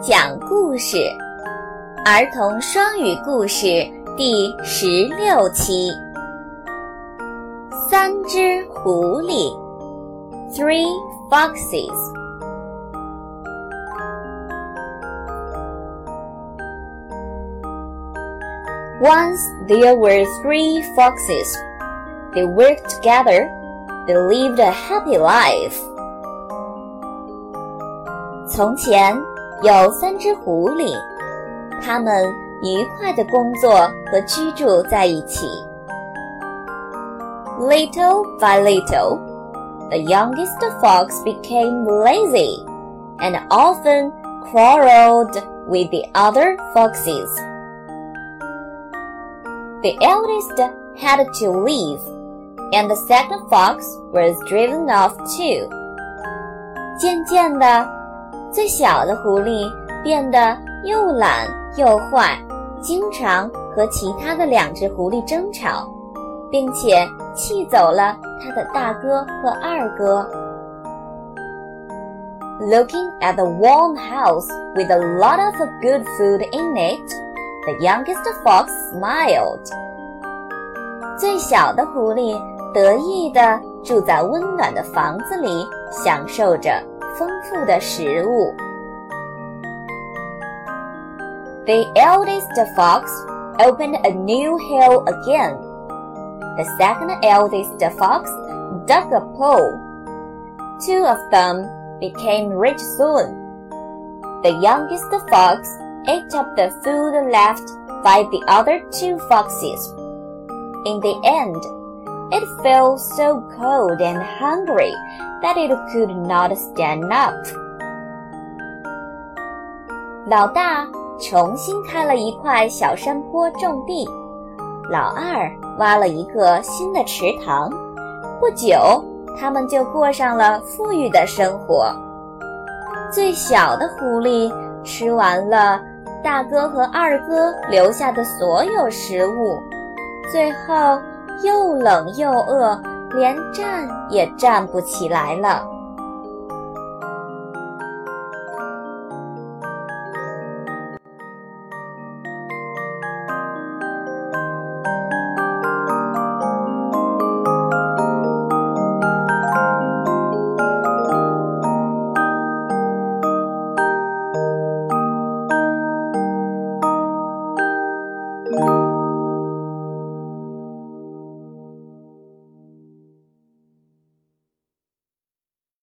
讲故事，儿童双语故事第十六期。三只狐狸，Three foxes. Once there were three foxes. They worked together. They lived a happy life. 从前 有三只狐狸，它们愉快的工作和居住在一起。Little by little, the youngest fox became lazy and often quarreled with the other foxes. The eldest had to leave, and the second fox was driven off too. 渐渐的。 最小的狐狸变得又懒又坏，经常和其他的两只狐狸争吵，并且气走了他的大哥和二哥。Looking at the warm house with a lot of good food in it, the youngest fox smiled. 最小的狐狸得意地住在温暖的房子里，享受着。丰富的食物。The eldest fox opened a new hill again. The second eldest fox dug a pole. Two of them became rich soon. The youngest fox ate up the food left by the other two foxes. In the end, it felt so cold and hungry that it could not stand up. 老大重新开了一块小山坡种地，老二挖了一个新的池塘。不久，他们就过上了富裕的生活。最小的狐狸吃完了大哥和二哥留下的所有食物，最后。又冷又饿，连站也站不起来了。